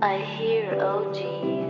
I hear OG